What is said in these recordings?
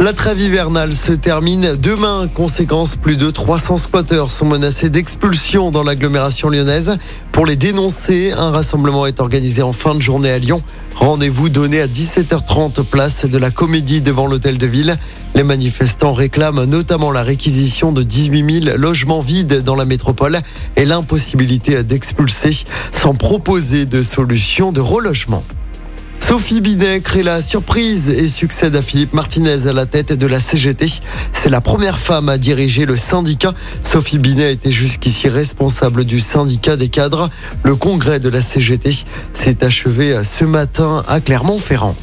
La trêve hivernale se termine demain. Conséquence, plus de 300 squatteurs sont menacés d'expulsion dans l'agglomération lyonnaise. Pour les dénoncer, un rassemblement est organisé en fin de journée à Lyon. Rendez-vous donné à 17h30 place de la Comédie devant l'hôtel de ville. Les manifestants réclament notamment la réquisition de 18 000 logements vides dans la métropole et l'impossibilité d'expulser sans proposer de solution de relogement. Sophie Binet crée la surprise et succède à Philippe Martinez à la tête de la CGT. C'est la première femme à diriger le syndicat. Sophie Binet était jusqu'ici responsable du syndicat des cadres. Le congrès de la CGT s'est achevé ce matin à Clermont-Ferrand.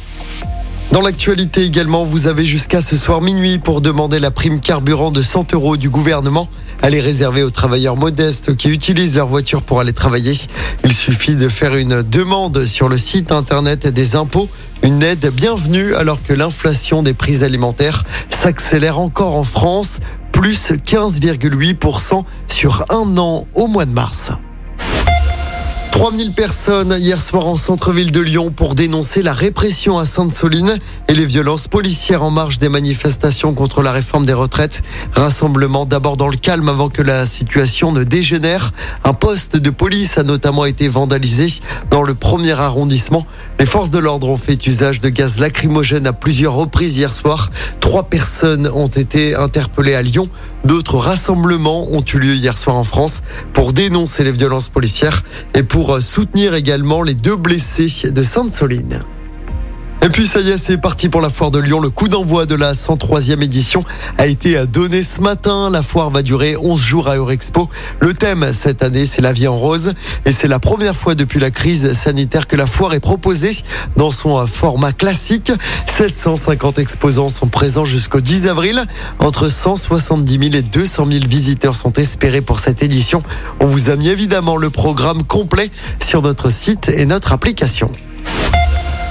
Dans l'actualité également, vous avez jusqu'à ce soir minuit pour demander la prime carburant de 100 euros du gouvernement. Elle est réservée aux travailleurs modestes qui utilisent leur voiture pour aller travailler. Il suffit de faire une demande sur le site internet des impôts. Une aide bienvenue alors que l'inflation des prix alimentaires s'accélère encore en France, plus 15,8% sur un an au mois de mars. 3000 personnes hier soir en centre-ville de Lyon pour dénoncer la répression à Sainte-Soline et les violences policières en marge des manifestations contre la réforme des retraites. Rassemblement d'abord dans le calme avant que la situation ne dégénère. Un poste de police a notamment été vandalisé dans le premier arrondissement. Les forces de l'ordre ont fait usage de gaz lacrymogène à plusieurs reprises hier soir. Trois personnes ont été interpellées à Lyon. D'autres rassemblements ont eu lieu hier soir en France pour dénoncer les violences policières et pour soutenir également les deux blessés de Sainte-Soline. Et puis ça y est, c'est parti pour la foire de Lyon. Le coup d'envoi de la 103e édition a été donné ce matin. La foire va durer 11 jours à Eurexpo. Le thème cette année, c'est la vie en rose. Et c'est la première fois depuis la crise sanitaire que la foire est proposée dans son format classique. 750 exposants sont présents jusqu'au 10 avril. Entre 170 000 et 200 000 visiteurs sont espérés pour cette édition. On vous a mis évidemment le programme complet sur notre site et notre application.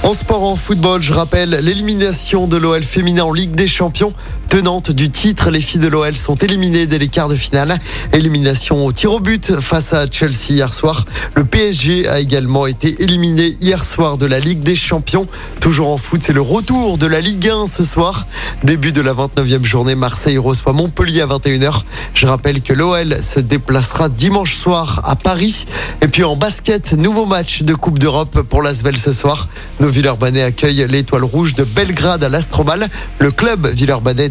En sport, en football, je rappelle l'élimination de l'OL féminin en Ligue des Champions. Tenante du titre, les filles de l'OL sont éliminées dès les quarts de finale. Élimination au tir au but face à Chelsea hier soir. Le PSG a également été éliminé hier soir de la Ligue des Champions. Toujours en foot, c'est le retour de la Ligue 1 ce soir. Début de la 29e journée, Marseille reçoit Montpellier à 21h. Je rappelle que l'OL se déplacera dimanche soir à Paris. Et puis en basket, nouveau match de Coupe d'Europe pour l'Asvel ce soir. Villeurbanais accueille l'étoile rouge de Belgrade à l'Astrobal. Le club Villeurbanais